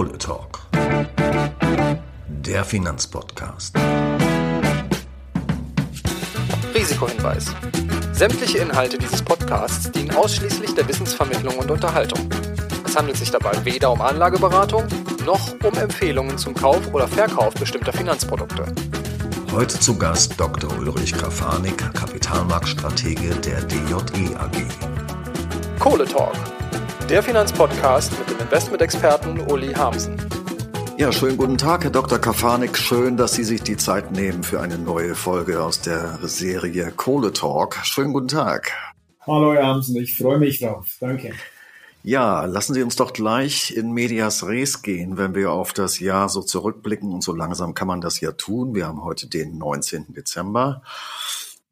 Kohle Talk, der Finanzpodcast. Risikohinweis. Sämtliche Inhalte dieses Podcasts dienen ausschließlich der Wissensvermittlung und Unterhaltung. Es handelt sich dabei weder um Anlageberatung noch um Empfehlungen zum Kauf oder Verkauf bestimmter Finanzprodukte. Heute zu Gast Dr. Ulrich Krafanik, Kapitalmarktstratege der DJE AG. Kohle Talk, der Finanzpodcast mit dem Investmentexperten Uli Hamsen. Ja, schönen guten Tag, Herr Dr. Kafanik. Schön, dass Sie sich die Zeit nehmen für eine neue Folge aus der Serie Kohle Talk. Schönen guten Tag. Hallo, Herr Hamsen. Ich freue mich drauf. Danke. Ja, lassen Sie uns doch gleich in Medias Res gehen, wenn wir auf das Jahr so zurückblicken. Und so langsam kann man das ja tun. Wir haben heute den 19. Dezember.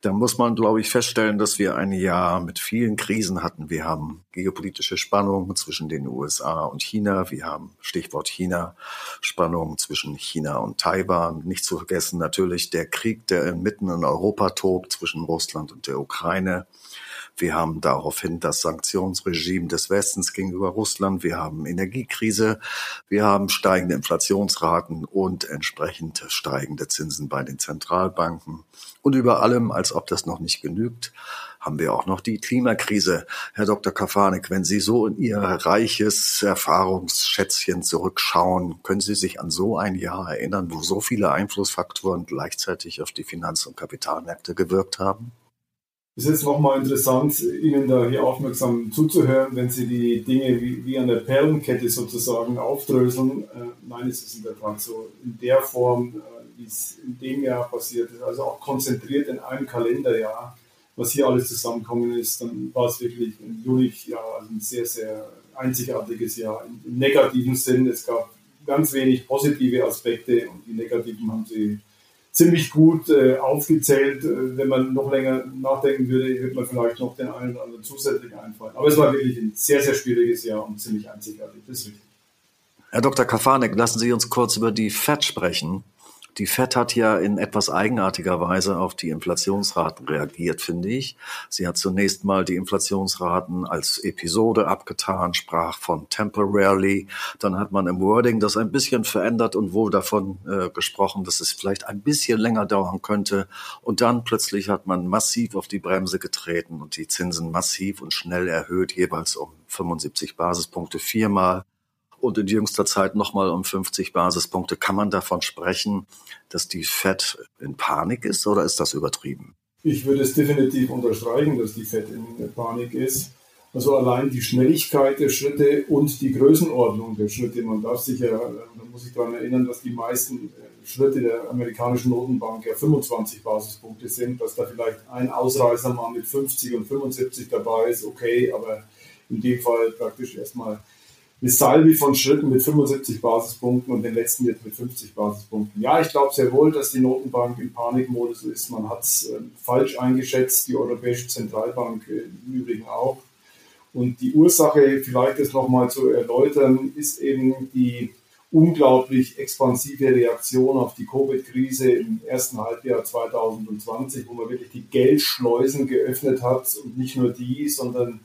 Da muss man, glaube ich, feststellen, dass wir ein Jahr mit vielen Krisen hatten. Wir haben geopolitische Spannungen zwischen den USA und China. Wir haben, Stichwort China, Spannungen zwischen China und Taiwan. Nicht zu vergessen natürlich der Krieg, der mitten in Europa tobt zwischen Russland und der Ukraine. Wir haben daraufhin das Sanktionsregime des Westens gegenüber Russland. Wir haben Energiekrise. Wir haben steigende Inflationsraten und entsprechend steigende Zinsen bei den Zentralbanken. Und über allem, als ob das noch nicht genügt, haben wir auch noch die Klimakrise. Herr Dr. Kafanik, wenn Sie so in Ihr reiches Erfahrungsschätzchen zurückschauen, können Sie sich an so ein Jahr erinnern, wo so viele Einflussfaktoren gleichzeitig auf die Finanz- und Kapitalmärkte gewirkt haben? Es ist jetzt nochmal interessant, Ihnen da hier aufmerksam zuzuhören, wenn Sie die Dinge wie, wie an der Perlenkette sozusagen aufdröseln. Äh, nein, es ist in der Tat so in der Form, äh, wie es in dem Jahr passiert ist, also auch konzentriert in einem Kalenderjahr, was hier alles zusammengekommen ist, dann war es wirklich ein Juli-Jahr, also ein sehr, sehr einzigartiges Jahr im, im negativen Sinn. Es gab ganz wenig positive Aspekte und die negativen haben Sie ziemlich gut äh, aufgezählt. Äh, wenn man noch länger nachdenken würde, wird man vielleicht noch den einen oder anderen zusätzlich einfallen. Aber es war wirklich ein sehr, sehr schwieriges Jahr und ziemlich einzigartig. Das ist richtig. Herr Dr. Kafanek, lassen Sie uns kurz über die FED sprechen. Die FED hat ja in etwas eigenartiger Weise auf die Inflationsraten reagiert, finde ich. Sie hat zunächst mal die Inflationsraten als Episode abgetan, sprach von temporarily. Dann hat man im Wording das ein bisschen verändert und wohl davon äh, gesprochen, dass es vielleicht ein bisschen länger dauern könnte. Und dann plötzlich hat man massiv auf die Bremse getreten und die Zinsen massiv und schnell erhöht, jeweils um 75 Basispunkte viermal und in jüngster Zeit nochmal um 50 Basispunkte. Kann man davon sprechen, dass die Fed in Panik ist oder ist das übertrieben? Ich würde es definitiv unterstreichen, dass die Fed in Panik ist. Also allein die Schnelligkeit der Schritte und die Größenordnung der Schritte. Man darf sich ja, da muss ich daran erinnern, dass die meisten äh, Schritte der amerikanischen Notenbank ja 25 Basispunkte sind, dass da vielleicht ein Ausreißer mal mit 50 und 75 dabei ist, okay, aber in dem Fall praktisch erstmal eine Salvi von Schritten mit 75 Basispunkten und den letzten jetzt mit 50 Basispunkten. Ja, ich glaube sehr wohl, dass die Notenbank im Panikmodus ist. Man hat es äh, falsch eingeschätzt, die Europäische Zentralbank äh, im Übrigen auch. Und die Ursache, vielleicht das nochmal zu erläutern, ist eben die unglaublich expansive Reaktion auf die Covid-Krise im ersten Halbjahr 2020, wo man wirklich die Geldschleusen geöffnet hat und nicht nur die, sondern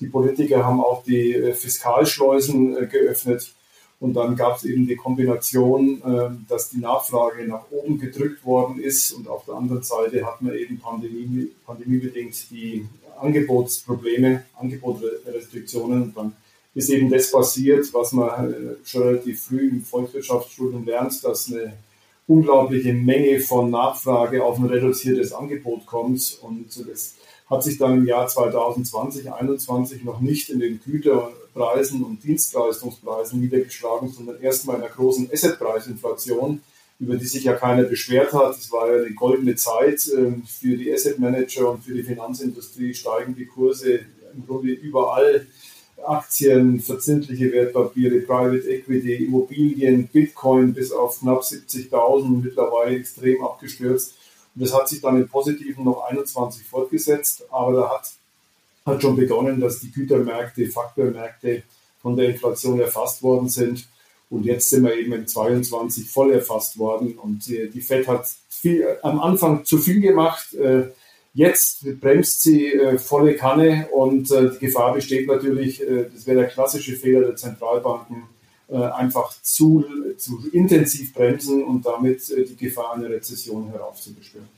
die Politiker haben auch die äh, Fiskalschleusen äh, geöffnet. Und dann gab es eben die Kombination, äh, dass die Nachfrage nach oben gedrückt worden ist. Und auf der anderen Seite hat man eben Pandemie, pandemiebedingt die Angebotsprobleme, Angebotsrestriktionen. Und dann ist eben das passiert, was man schon relativ früh im Volkswirtschaftsstudium lernt, dass eine unglaubliche Menge von Nachfrage auf ein reduziertes Angebot kommt. Und das hat sich dann im Jahr 2020, 2021 noch nicht in den Güterpreisen und Dienstleistungspreisen niedergeschlagen, sondern erstmal in einer großen Assetpreisinflation, über die sich ja keiner beschwert hat. Es war ja eine goldene Zeit ähm, für die Asset Manager und für die Finanzindustrie, steigen die Kurse im Grunde überall. Aktien, verzinsliche Wertpapiere, Private Equity, Immobilien, Bitcoin bis auf knapp 70.000, mittlerweile extrem abgestürzt. Und das hat sich dann im Positiven noch 21 fortgesetzt, aber da hat, hat schon begonnen, dass die Gütermärkte, Faktormärkte von der Inflation erfasst worden sind. Und jetzt sind wir eben in 22 voll erfasst worden. Und die, die FED hat viel, am Anfang zu viel gemacht. Äh, jetzt bremst sie äh, volle Kanne und äh, die Gefahr besteht natürlich, das wäre der klassische Fehler der Zentralbanken, äh, einfach zu, zu intensiv bremsen und damit äh, die Gefahr einer Rezession heraufzubeschwören.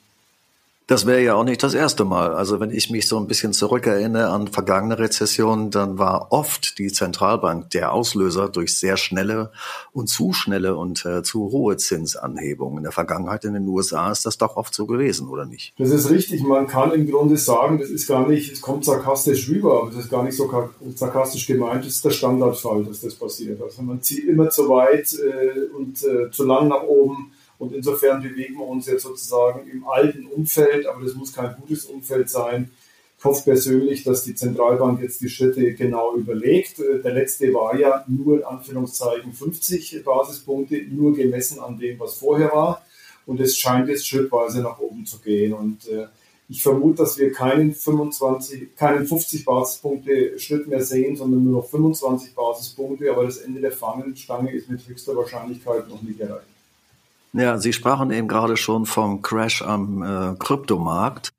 Das wäre ja auch nicht das erste Mal. Also wenn ich mich so ein bisschen zurückerinnere an vergangene Rezessionen, dann war oft die Zentralbank der Auslöser durch sehr schnelle und zu schnelle und äh, zu hohe Zinsanhebungen. In der Vergangenheit in den USA ist das doch oft so gewesen, oder nicht? Das ist richtig. Man kann im Grunde sagen, das ist gar nicht, es kommt sarkastisch rüber, aber das ist gar nicht so sarkastisch gemeint. Das ist der Standardfall, dass das passiert. Also man zieht immer zu weit äh, und äh, zu lang nach oben und insofern bewegen wir uns jetzt sozusagen im alten Umfeld, aber das muss kein gutes Umfeld sein. Ich hoffe persönlich, dass die Zentralbank jetzt die Schritte genau überlegt. Äh, der letzte war ja nur in Anführungszeichen 50 Basispunkte, nur gemessen an dem, was vorher war. Und es scheint jetzt schrittweise nach oben zu gehen. Und äh, ich vermute, dass wir keinen 25, keinen 50 Basispunkte Schritt mehr sehen, sondern nur noch 25 Basispunkte. Aber das Ende der Fahnenstange ist mit höchster Wahrscheinlichkeit noch nicht erreicht. Ja, Sie sprachen eben gerade schon vom Crash am äh, Kryptomarkt.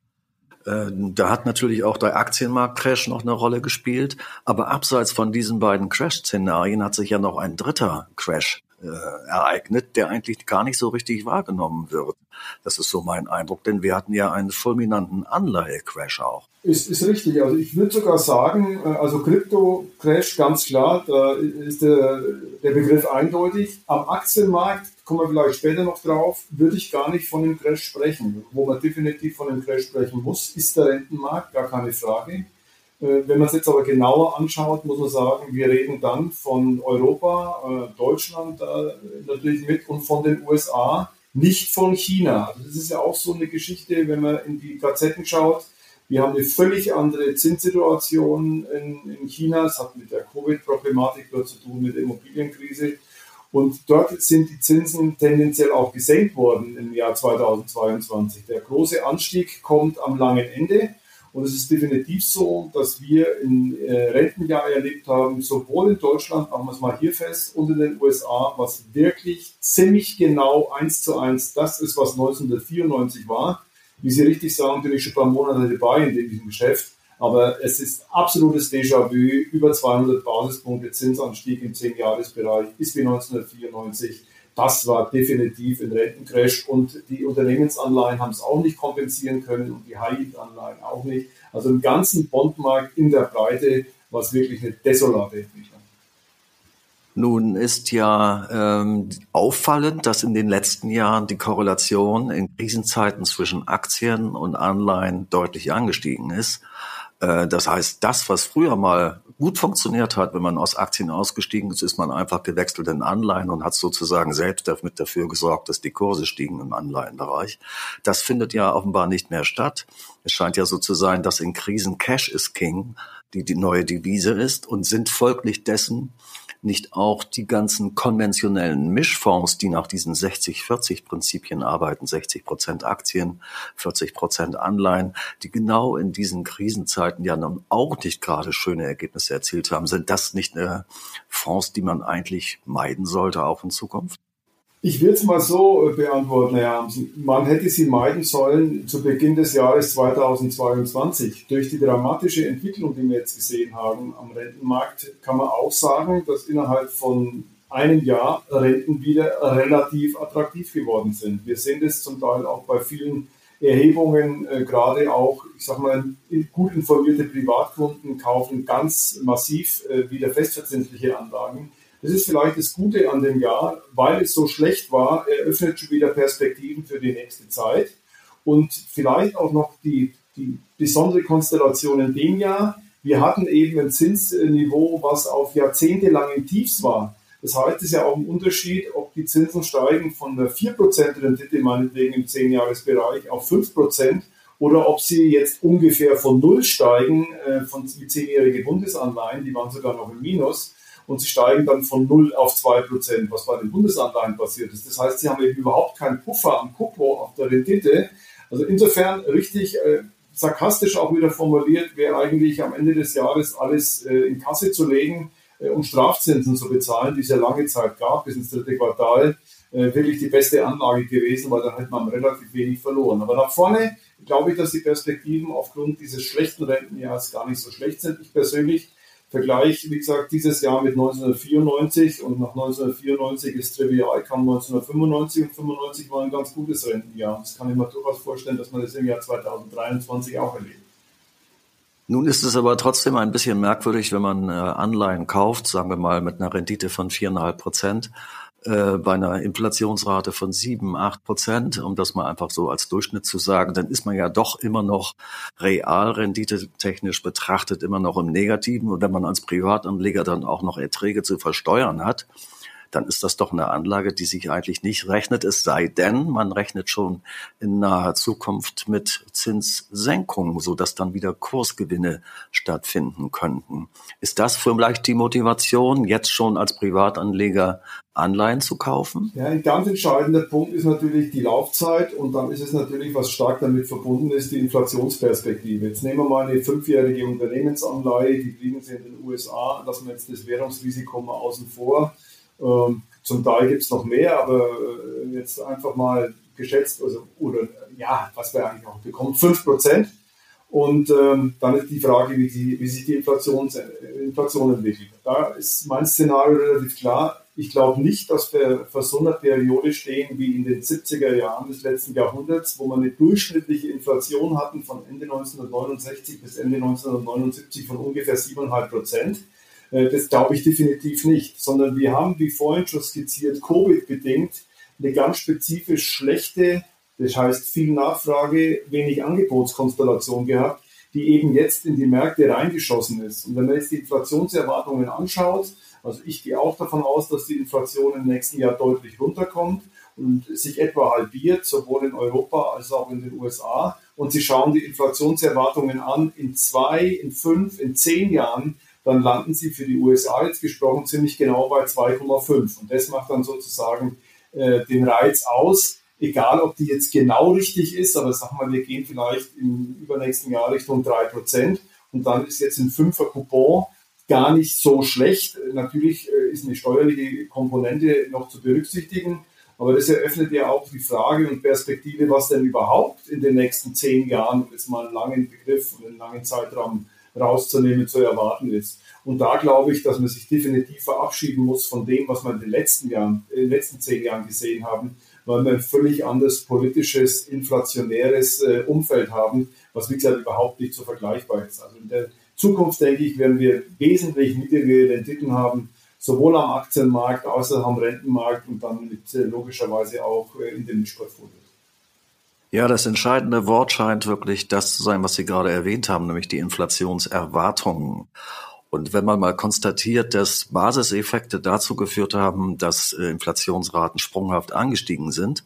Äh, da hat natürlich auch der Aktienmarkt-Crash noch eine Rolle gespielt. Aber abseits von diesen beiden Crash-Szenarien hat sich ja noch ein dritter Crash äh, ereignet, der eigentlich gar nicht so richtig wahrgenommen wird. Das ist so mein Eindruck, denn wir hatten ja einen fulminanten Anleihe-Crash auch. Ist, ist richtig. Also ich würde sogar sagen, äh, also Krypto-Crash, ganz klar, da ist der, der Begriff eindeutig. Am Aktienmarkt, kommen wir vielleicht später noch drauf, würde ich gar nicht von einem Crash sprechen. Wo man definitiv von einem Crash sprechen muss, ist der Rentenmarkt, gar keine Frage. Äh, wenn man es jetzt aber genauer anschaut, muss man sagen, wir reden dann von Europa, äh, Deutschland natürlich mit und von den USA, nicht von China. Also das ist ja auch so eine Geschichte, wenn man in die Gazetten schaut wir haben eine völlig andere Zinssituation in, in China. Es hat mit der Covid-Problematik dort zu tun, mit der Immobilienkrise. Und dort sind die Zinsen tendenziell auch gesenkt worden im Jahr 2022. Der große Anstieg kommt am langen Ende. Und es ist definitiv so, dass wir im äh, Rentenjahr erlebt haben, sowohl in Deutschland, machen wir es mal hier fest, und in den USA, was wirklich ziemlich genau eins zu eins das ist, was 1994 war wie Sie richtig sagen, bin ich schon ein paar Monate dabei in diesem Geschäft. Aber es ist absolutes Déjà-vu. Über 200 Basispunkte Zinsanstieg im 10-Jahres-Bereich ist wie 1994. Das war definitiv ein Rentencrash und die Unternehmensanleihen haben es auch nicht kompensieren können und die High-Yield-Anleihen auch nicht. Also im ganzen Bondmarkt in der Breite war es wirklich eine desolate Entwicklung. Nun ist ja ähm, auffallend, dass in den letzten Jahren die Korrelation in Krisenzeiten zwischen Aktien und Anleihen deutlich angestiegen ist. Äh, das heißt, das, was früher mal gut funktioniert hat, wenn man aus Aktien ausgestiegen ist, ist man einfach gewechselt in Anleihen und hat sozusagen selbst damit dafür gesorgt, dass die Kurse stiegen im Anleihenbereich. Das findet ja offenbar nicht mehr statt. Es scheint ja so zu sein, dass in Krisen Cash is King die die neue Devise ist und sind folglich dessen nicht auch die ganzen konventionellen Mischfonds, die nach diesen 60-40-Prinzipien arbeiten, 60 Prozent Aktien, 40 Prozent Anleihen, die genau in diesen Krisenzeiten ja dann auch nicht gerade schöne Ergebnisse erzielt haben, sind das nicht äh, Fonds, die man eigentlich meiden sollte, auch in Zukunft? Ich will es mal so äh, beantworten, Herr Hamsen. Man hätte sie meiden sollen zu Beginn des Jahres 2022. Durch die dramatische Entwicklung, die wir jetzt gesehen haben am Rentenmarkt, kann man auch sagen, dass innerhalb von einem Jahr Renten wieder relativ attraktiv geworden sind. Wir sehen das zum Teil auch bei vielen Erhebungen, äh, gerade auch, ich sag mal, gut informierte Privatkunden kaufen ganz massiv äh, wieder festverzinsliche Anlagen das ist vielleicht das Gute an dem Jahr, weil es so schlecht war, eröffnet schon wieder Perspektiven für die nächste Zeit. Und vielleicht auch noch die, die besondere Konstellation in dem Jahr. Wir hatten eben ein Zinsniveau, was auf jahrzehntelangen Tiefs war. Das heißt, es ist ja auch ein Unterschied, ob die Zinsen steigen von der 4% Rendite meinetwegen im 10-Jahres-Bereich auf 5% oder ob sie jetzt ungefähr von Null steigen, äh, von wie 10-jährige Bundesanleihen, die waren sogar noch im Minus und sie steigen dann von 0 auf 2 Prozent, was bei den Bundesanleihen passiert ist. Das heißt, sie haben eben überhaupt keinen Puffer am Kupo auf der Rendite. Also insofern richtig äh, sarkastisch auch wieder formuliert, wäre eigentlich am Ende des Jahres alles äh, in Kasse zu legen, äh, um Strafzinsen zu bezahlen, die es ja lange Zeit gab, bis ins dritte Quartal, äh, wirklich die beste Anlage gewesen, weil dann hätte man relativ wenig verloren. Aber nach vorne glaube ich, dass die Perspektiven aufgrund dieses schlechten Rentenjahres gar nicht so schlecht sind. Ich persönlich Vergleich, wie gesagt, dieses Jahr mit 1994 und nach 1994 ist trivial, kam 1995 und 95 war ein ganz gutes Rentenjahr. Das kann ich mir durchaus vorstellen, dass man das im Jahr 2023 auch erlebt. Nun ist es aber trotzdem ein bisschen merkwürdig, wenn man äh, Anleihen kauft, sagen wir mal mit einer Rendite von viereinhalb Prozent, äh, bei einer Inflationsrate von sieben, acht Prozent, um das mal einfach so als Durchschnitt zu sagen, dann ist man ja doch immer noch realrendite technisch betrachtet immer noch im Negativen. Und wenn man als Privatanleger dann auch noch Erträge zu versteuern hat, dann ist das doch eine Anlage, die sich eigentlich nicht rechnet, es sei denn, man rechnet schon in naher Zukunft mit Zinssenkungen, sodass dann wieder Kursgewinne stattfinden könnten. Ist das vielleicht die Motivation, jetzt schon als Privatanleger Anleihen zu kaufen? Ja, ein ganz entscheidender Punkt ist natürlich die Laufzeit und dann ist es natürlich, was stark damit verbunden ist, die Inflationsperspektive. Jetzt nehmen wir mal eine fünfjährige Unternehmensanleihe, die kriegen Sie in den USA, lassen wir jetzt das Währungsrisiko mal außen vor. Ähm, zum Teil gibt es noch mehr, aber äh, jetzt einfach mal geschätzt, also, oder ja, was wir eigentlich auch bekommen, 5 Prozent. Und ähm, dann ist die Frage, wie, die, wie sich die Inflation, äh, Inflation entwickelt. Da ist mein Szenario relativ klar. Ich glaube nicht, dass wir vor so einer Periode stehen wie in den 70er Jahren des letzten Jahrhunderts, wo wir eine durchschnittliche Inflation hatten von Ende 1969 bis Ende 1979 von ungefähr 7,5 Prozent. Äh, das glaube ich definitiv nicht, sondern wir haben, wie vorhin schon skizziert, Covid-bedingt eine ganz spezifisch schlechte, das heißt viel Nachfrage, wenig Angebotskonstellation gehabt, die eben jetzt in die Märkte reingeschossen ist. Und wenn man jetzt die Inflationserwartungen anschaut, also ich gehe auch davon aus, dass die Inflation im nächsten Jahr deutlich runterkommt und sich etwa halbiert, sowohl in Europa als auch in den USA. Und Sie schauen die Inflationserwartungen an in zwei, in fünf, in zehn Jahren, dann landen sie für die USA jetzt gesprochen ziemlich genau bei 2,5. Und das macht dann sozusagen äh, den Reiz aus, egal ob die jetzt genau richtig ist, aber sag mal, wir gehen vielleicht im übernächsten Jahr Richtung 3%. Und dann ist jetzt ein Fünfer Coupon gar nicht so schlecht. Natürlich äh, ist eine steuerliche Komponente noch zu berücksichtigen. Aber das eröffnet ja auch die Frage und Perspektive, was denn überhaupt in den nächsten zehn Jahren, jetzt mal einen langen Begriff und einen langen Zeitraum rauszunehmen, zu erwarten ist. Und da glaube ich, dass man sich definitiv verabschieden muss von dem, was wir in den letzten Jahren, in den letzten zehn Jahren gesehen haben, weil wir ein völlig anderes politisches, inflationäres äh, Umfeld haben, was wie gesagt überhaupt nicht so vergleichbar ist. Also in der Zukunft, denke ich, werden wir wesentlich niedrigere Renditen haben, sowohl am Aktienmarkt als auch am Rentenmarkt und dann mit äh, logischerweise auch äh, in den Mischportfolios. Ja, das entscheidende Wort scheint wirklich das zu sein, was Sie gerade erwähnt haben, nämlich die Inflationserwartungen. Und wenn man mal konstatiert, dass Basiseffekte dazu geführt haben, dass äh, Inflationsraten sprunghaft angestiegen sind,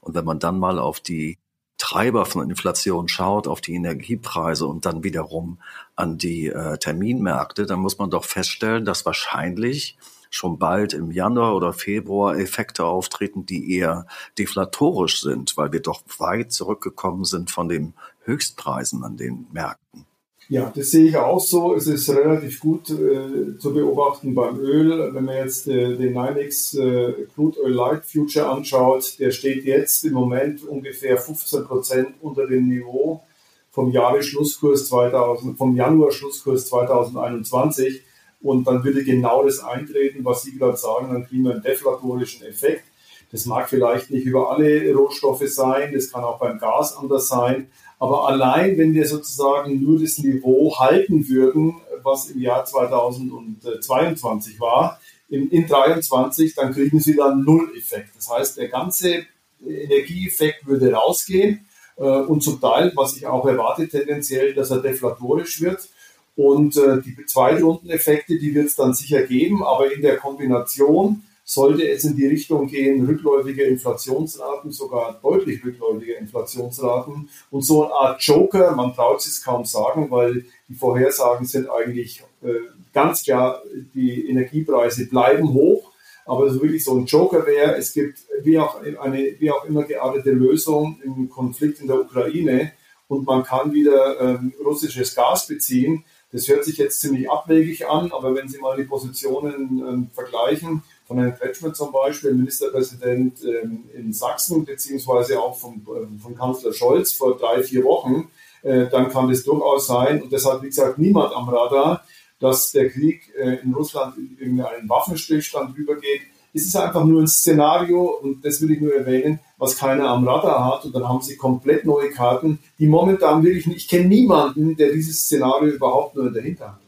und wenn man dann mal auf die Treiber von Inflation schaut, auf die Energiepreise und dann wiederum an die äh, Terminmärkte, dann muss man doch feststellen, dass wahrscheinlich schon bald im Januar oder Februar Effekte auftreten, die eher deflatorisch sind, weil wir doch weit zurückgekommen sind von den Höchstpreisen an den Märkten. Ja, das sehe ich auch so. Es ist relativ gut äh, zu beobachten beim Öl. Wenn man jetzt äh, den NYMEX äh, Crude Oil Light Future anschaut, der steht jetzt im Moment ungefähr 15 Prozent unter dem Niveau vom Jahresschlusskurs 2000, vom Januar Schlusskurs 2021. Und dann würde genau das eintreten, was Sie gerade sagen, dann kriegen wir einen deflatorischen Effekt. Das mag vielleicht nicht über alle Rohstoffe sein, das kann auch beim Gas anders sein. Aber allein, wenn wir sozusagen nur das Niveau halten würden, was im Jahr 2022 war, in, in 23, dann kriegen Sie dann Null-Effekt. Das heißt, der ganze Energieeffekt würde rausgehen äh, und zum Teil, was ich auch erwarte, tendenziell, dass er deflatorisch wird. Und äh, die Zweitrundeneffekte, die wird es dann sicher geben, aber in der Kombination sollte es in die Richtung gehen, rückläufige Inflationsraten, sogar deutlich rückläufige Inflationsraten. Und so eine Art Joker, man traut es kaum sagen, weil die Vorhersagen sind eigentlich äh, ganz klar, die Energiepreise bleiben hoch, aber so wirklich so ein Joker wäre, es gibt wie auch, eine, wie auch immer geartete Lösung im Konflikt in der Ukraine. Und man kann wieder ähm, russisches Gas beziehen, das hört sich jetzt ziemlich abwegig an, aber wenn Sie mal die Positionen ähm, vergleichen, von Herrn Kretschmer zum Beispiel, Ministerpräsident ähm, in Sachsen, beziehungsweise auch vom, äh, von Kanzler Scholz vor drei, vier Wochen, äh, dann kann das durchaus sein, und das hat, wie gesagt, niemand am Radar, dass der Krieg äh, in Russland in einen Waffenstillstand übergeht. Es ist einfach nur ein Szenario, und das will ich nur erwähnen, was keiner am Radar hat. Und dann haben sie komplett neue Karten, die momentan wirklich nicht, ich kenne niemanden, der dieses Szenario überhaupt nur in der Hinterhand hat.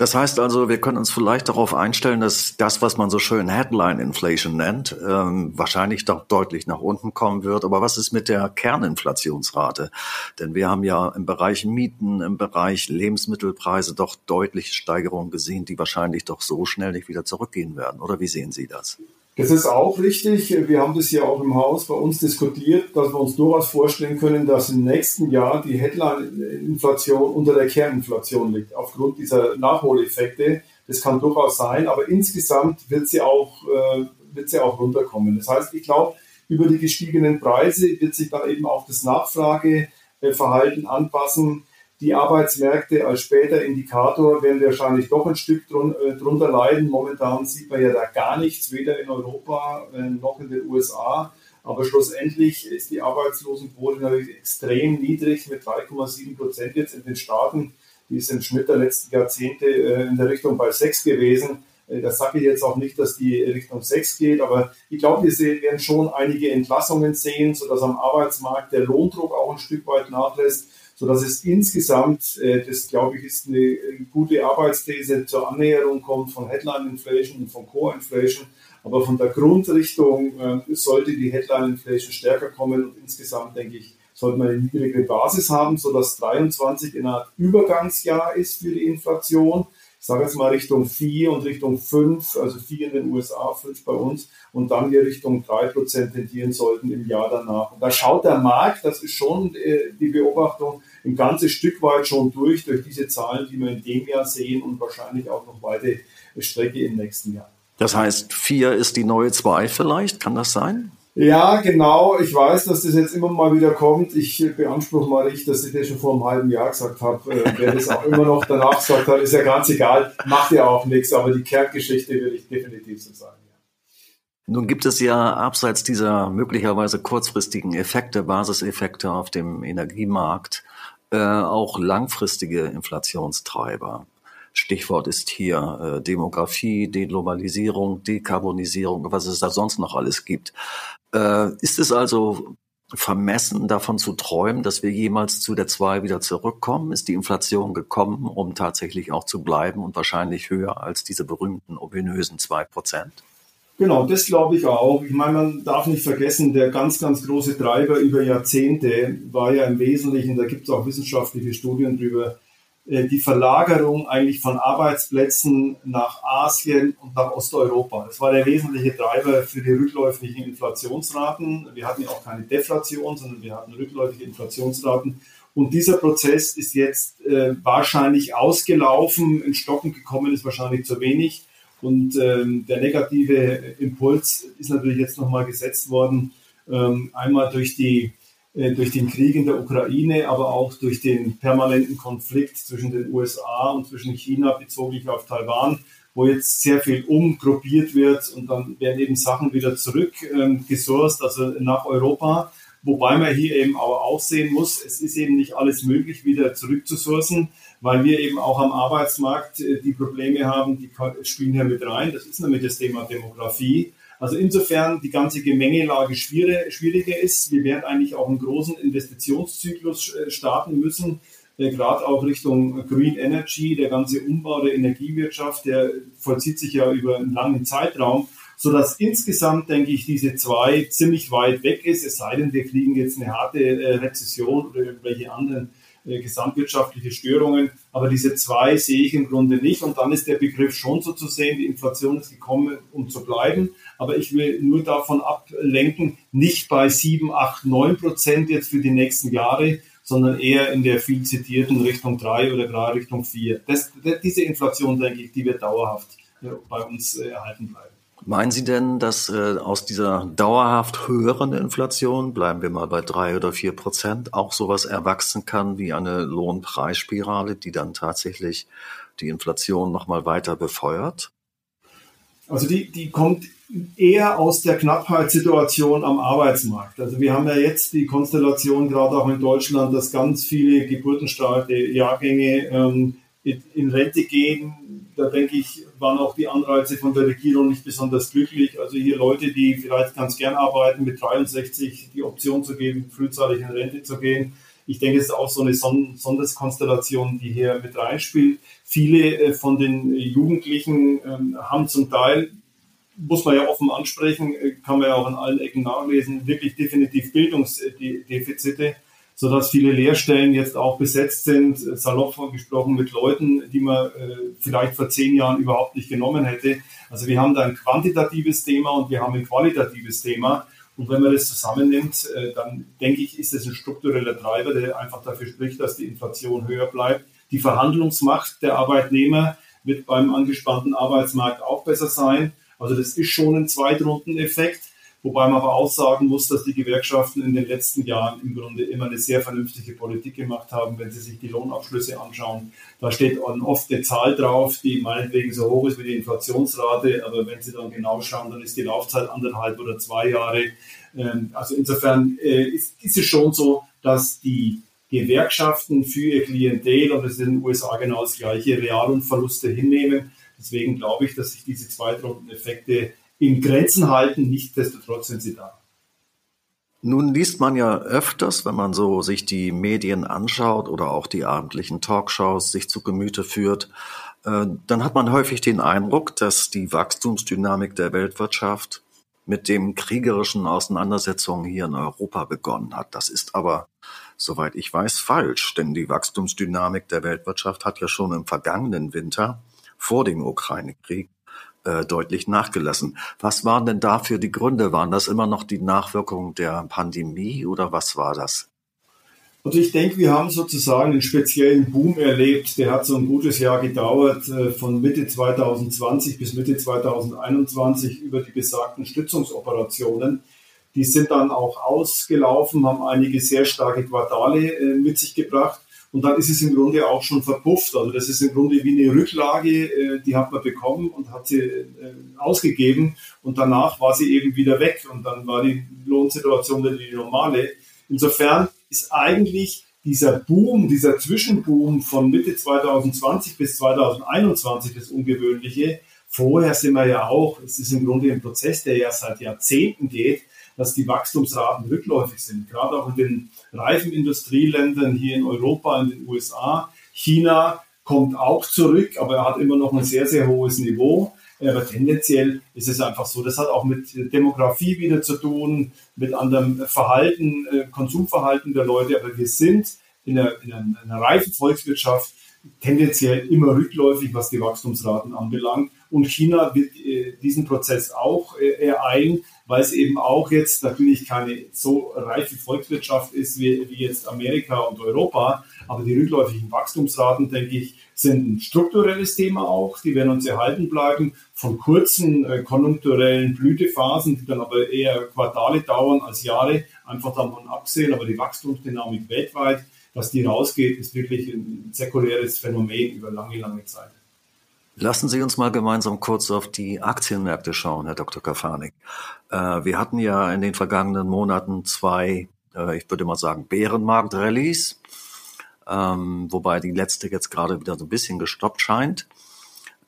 Das heißt also, wir können uns vielleicht darauf einstellen, dass das, was man so schön Headline Inflation nennt, ähm, wahrscheinlich doch deutlich nach unten kommen wird. Aber was ist mit der Kerninflationsrate? Denn wir haben ja im Bereich Mieten, im Bereich Lebensmittelpreise doch deutliche Steigerungen gesehen, die wahrscheinlich doch so schnell nicht wieder zurückgehen werden. Oder wie sehen Sie das? Das ist auch richtig. Wir haben das ja auch im Haus bei uns diskutiert, dass wir uns durchaus vorstellen können, dass im nächsten Jahr die Headline-Inflation unter der Kerninflation liegt, aufgrund dieser Nachholeffekte. Das kann durchaus sein, aber insgesamt wird sie auch, äh, wird sie auch runterkommen. Das heißt, ich glaube, über die gestiegenen Preise wird sich dann eben auch das Nachfrageverhalten anpassen. Die Arbeitsmärkte als später Indikator werden wahrscheinlich doch ein Stück drun, äh, drunter leiden. Momentan sieht man ja da gar nichts, weder in Europa äh, noch in den USA. Aber schlussendlich ist die Arbeitslosenquote natürlich extrem niedrig mit 3,7 Prozent jetzt in den Staaten. Die ist im Schnitt der letzten Jahrzehnte äh, in der Richtung bei 6 gewesen. Äh, das sage ich jetzt auch nicht, dass die Richtung 6 geht, aber ich glaube, wir werden schon einige Entlassungen sehen, sodass am Arbeitsmarkt der Lohndruck auch ein Stück weit nachlässt so dass es insgesamt, äh, das glaube ich, ist eine gute Arbeitsthese zur Annäherung kommt von Headline Inflation und von Core Inflation. Aber von der Grundrichtung äh, sollte die Headline Inflation stärker kommen und insgesamt denke ich, sollte man eine niedrigere Basis haben, sodass 23 in einer Übergangsjahr ist für die Inflation sage jetzt mal Richtung 4 und Richtung 5, also 4 in den USA, 5 bei uns und dann wir Richtung 3% tendieren sollten im Jahr danach. Und da schaut der Markt, das ist schon äh, die Beobachtung, ein ganzes Stück weit schon durch, durch diese Zahlen, die wir in dem Jahr sehen und wahrscheinlich auch noch weite Strecke im nächsten Jahr. Das heißt, 4 ist die neue 2 vielleicht, kann das sein? Ja, genau. Ich weiß, dass das jetzt immer mal wieder kommt. Ich beanspruche mal nicht, dass ich das schon vor einem halben Jahr gesagt habe. Äh, wer das auch immer noch danach gesagt hat, ist ja ganz egal. Macht ja auch nichts. Aber die Kerngeschichte würde ich definitiv so sagen. Nun gibt es ja abseits dieser möglicherweise kurzfristigen Effekte, Basiseffekte auf dem Energiemarkt, äh, auch langfristige Inflationstreiber. Stichwort ist hier äh, Demografie, Deglobalisierung, Dekarbonisierung, was es da sonst noch alles gibt. Äh, ist es also vermessen, davon zu träumen, dass wir jemals zu der 2 wieder zurückkommen? Ist die Inflation gekommen, um tatsächlich auch zu bleiben und wahrscheinlich höher als diese berühmten ominösen 2 Prozent? Genau, das glaube ich auch. Ich meine, man darf nicht vergessen, der ganz, ganz große Treiber über Jahrzehnte war ja im Wesentlichen, da gibt es auch wissenschaftliche Studien drüber, die Verlagerung eigentlich von Arbeitsplätzen nach Asien und nach Osteuropa. Das war der wesentliche Treiber für die rückläufigen Inflationsraten. Wir hatten ja auch keine Deflation, sondern wir hatten rückläufige Inflationsraten. Und dieser Prozess ist jetzt äh, wahrscheinlich ausgelaufen, in Stocken gekommen ist wahrscheinlich zu wenig. Und ähm, der negative Impuls ist natürlich jetzt nochmal gesetzt worden, ähm, einmal durch die äh, durch den Krieg in der Ukraine, aber auch durch den permanenten Konflikt zwischen den USA und zwischen China bezoglich auf Taiwan, wo jetzt sehr viel umgruppiert wird und dann werden eben Sachen wieder zurückgesourced, ähm, also nach Europa. Wobei man hier eben aber auch sehen muss, es ist eben nicht alles möglich, wieder zurückzusourcen, weil wir eben auch am Arbeitsmarkt äh, die Probleme haben, die spielen hier mit rein. Das ist nämlich das Thema Demografie. Also insofern die ganze Gemengelage schwieriger ist. Wir werden eigentlich auch einen großen Investitionszyklus äh, starten müssen, äh, gerade auch Richtung Green Energy, der ganze Umbau der Energiewirtschaft, der vollzieht sich ja über einen langen Zeitraum, so dass insgesamt, denke ich, diese zwei ziemlich weit weg ist, es sei denn, wir kriegen jetzt eine harte äh, Rezession oder irgendwelche anderen gesamtwirtschaftliche Störungen. Aber diese zwei sehe ich im Grunde nicht. Und dann ist der Begriff schon so zu sehen, die Inflation ist gekommen, um zu bleiben. Aber ich will nur davon ablenken, nicht bei 7, 8, 9 Prozent jetzt für die nächsten Jahre, sondern eher in der viel zitierten Richtung 3 oder gerade Richtung 4. Das, diese Inflation, denke ich, die wird dauerhaft bei uns äh, erhalten bleiben. Meinen Sie denn, dass äh, aus dieser dauerhaft höheren Inflation, bleiben wir mal bei drei oder vier Prozent, auch sowas erwachsen kann wie eine Lohnpreisspirale, die dann tatsächlich die Inflation nochmal weiter befeuert? Also die, die kommt eher aus der Knappheitssituation am Arbeitsmarkt. Also wir haben ja jetzt die Konstellation gerade auch in Deutschland, dass ganz viele geburtenstarke Jahrgänge ähm, in Rente gehen, da denke ich, waren auch die Anreize von der Regierung nicht besonders glücklich. Also hier Leute, die vielleicht ganz gern arbeiten, mit 63 die Option zu geben, frühzeitig in Rente zu gehen. Ich denke, es ist auch so eine Son Sonderskonstellation, die hier mit reinspielt. Viele äh, von den Jugendlichen ähm, haben zum Teil, muss man ja offen ansprechen, äh, kann man ja auch an allen Ecken nachlesen, wirklich definitiv Bildungsdefizite sodass viele Lehrstellen jetzt auch besetzt sind, salopp gesprochen mit Leuten, die man äh, vielleicht vor zehn Jahren überhaupt nicht genommen hätte. Also wir haben da ein quantitatives Thema und wir haben ein qualitatives Thema. Und wenn man das zusammennimmt, äh, dann denke ich, ist es ein struktureller Treiber, der einfach dafür spricht, dass die Inflation höher bleibt. Die Verhandlungsmacht der Arbeitnehmer wird beim angespannten Arbeitsmarkt auch besser sein. Also das ist schon ein Zweitrundeneffekt. Wobei man aber auch sagen muss, dass die Gewerkschaften in den letzten Jahren im Grunde immer eine sehr vernünftige Politik gemacht haben. Wenn Sie sich die Lohnabschlüsse anschauen, da steht oft eine Zahl drauf, die meinetwegen so hoch ist wie die Inflationsrate. Aber wenn Sie dann genau schauen, dann ist die Laufzeit anderthalb oder zwei Jahre. Ähm, also insofern äh, ist es schon so, dass die Gewerkschaften für ihr Klientel, und das ist in den USA genau das gleiche, Real- und Verluste hinnehmen. Deswegen glaube ich, dass sich diese Zweitrundeneffekte in Grenzen halten, nichtsdestotrotz sind sie da. Nun liest man ja öfters, wenn man so sich die Medien anschaut oder auch die abendlichen Talkshows sich zu Gemüte führt, äh, dann hat man häufig den Eindruck, dass die Wachstumsdynamik der Weltwirtschaft mit dem kriegerischen Auseinandersetzungen hier in Europa begonnen hat. Das ist aber, soweit ich weiß, falsch, denn die Wachstumsdynamik der Weltwirtschaft hat ja schon im vergangenen Winter vor dem Ukraine-Krieg äh, deutlich nachgelassen. Was waren denn dafür die Gründe? Waren das immer noch die Nachwirkungen der Pandemie oder was war das? Also ich denke, wir haben sozusagen einen speziellen Boom erlebt. Der hat so ein gutes Jahr gedauert, äh, von Mitte 2020 bis Mitte 2021 über die besagten Stützungsoperationen. Die sind dann auch ausgelaufen, haben einige sehr starke Quartale äh, mit sich gebracht. Und dann ist es im Grunde auch schon verpufft. Also das ist im Grunde wie eine Rücklage, äh, die hat man bekommen und hat sie äh, ausgegeben und danach war sie eben wieder weg und dann war die Lohnsituation wieder die normale. Insofern ist eigentlich dieser Boom, dieser Zwischenboom von Mitte 2020 bis 2021 das Ungewöhnliche. Vorher sind wir ja auch, es ist im Grunde ein Prozess, der ja seit Jahrzehnten geht, dass die Wachstumsraten rückläufig sind, gerade auch in den reifen Industrieländern hier in Europa, in den USA. China kommt auch zurück, aber er hat immer noch ein sehr, sehr hohes Niveau. Aber tendenziell ist es einfach so, das hat auch mit Demografie wieder zu tun, mit anderem Verhalten, äh, Konsumverhalten der Leute. Aber wir sind in einer, in einer reifen Volkswirtschaft tendenziell immer rückläufig, was die Wachstumsraten anbelangt. Und China wird äh, diesen Prozess auch äh, ereilen, weil es eben auch jetzt natürlich keine so reife Volkswirtschaft ist wie, wie jetzt Amerika und Europa. Aber die rückläufigen Wachstumsraten, denke ich, sind ein strukturelles Thema auch. Die werden uns erhalten bleiben von kurzen äh, konjunkturellen Blütephasen, die dann aber eher Quartale dauern als Jahre. Einfach davon absehen. Aber die Wachstumsdynamik weltweit, dass die rausgeht, ist wirklich ein säkuläres Phänomen über lange, lange Zeit. Lassen Sie uns mal gemeinsam kurz auf die Aktienmärkte schauen, Herr Dr. Kafanik. Äh, wir hatten ja in den vergangenen Monaten zwei, äh, ich würde mal sagen, Bärenmarkt-Rallies, ähm, wobei die letzte jetzt gerade wieder so ein bisschen gestoppt scheint.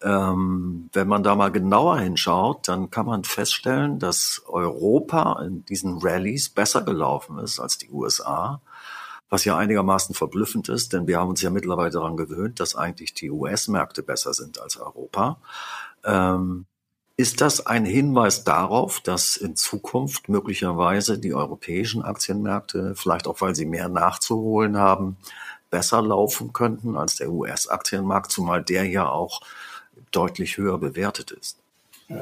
Ähm, wenn man da mal genauer hinschaut, dann kann man feststellen, dass Europa in diesen Rallies besser gelaufen ist als die USA was ja einigermaßen verblüffend ist, denn wir haben uns ja mittlerweile daran gewöhnt, dass eigentlich die US-Märkte besser sind als Europa. Ähm, ist das ein Hinweis darauf, dass in Zukunft möglicherweise die europäischen Aktienmärkte, vielleicht auch weil sie mehr nachzuholen haben, besser laufen könnten als der US-Aktienmarkt, zumal der ja auch deutlich höher bewertet ist?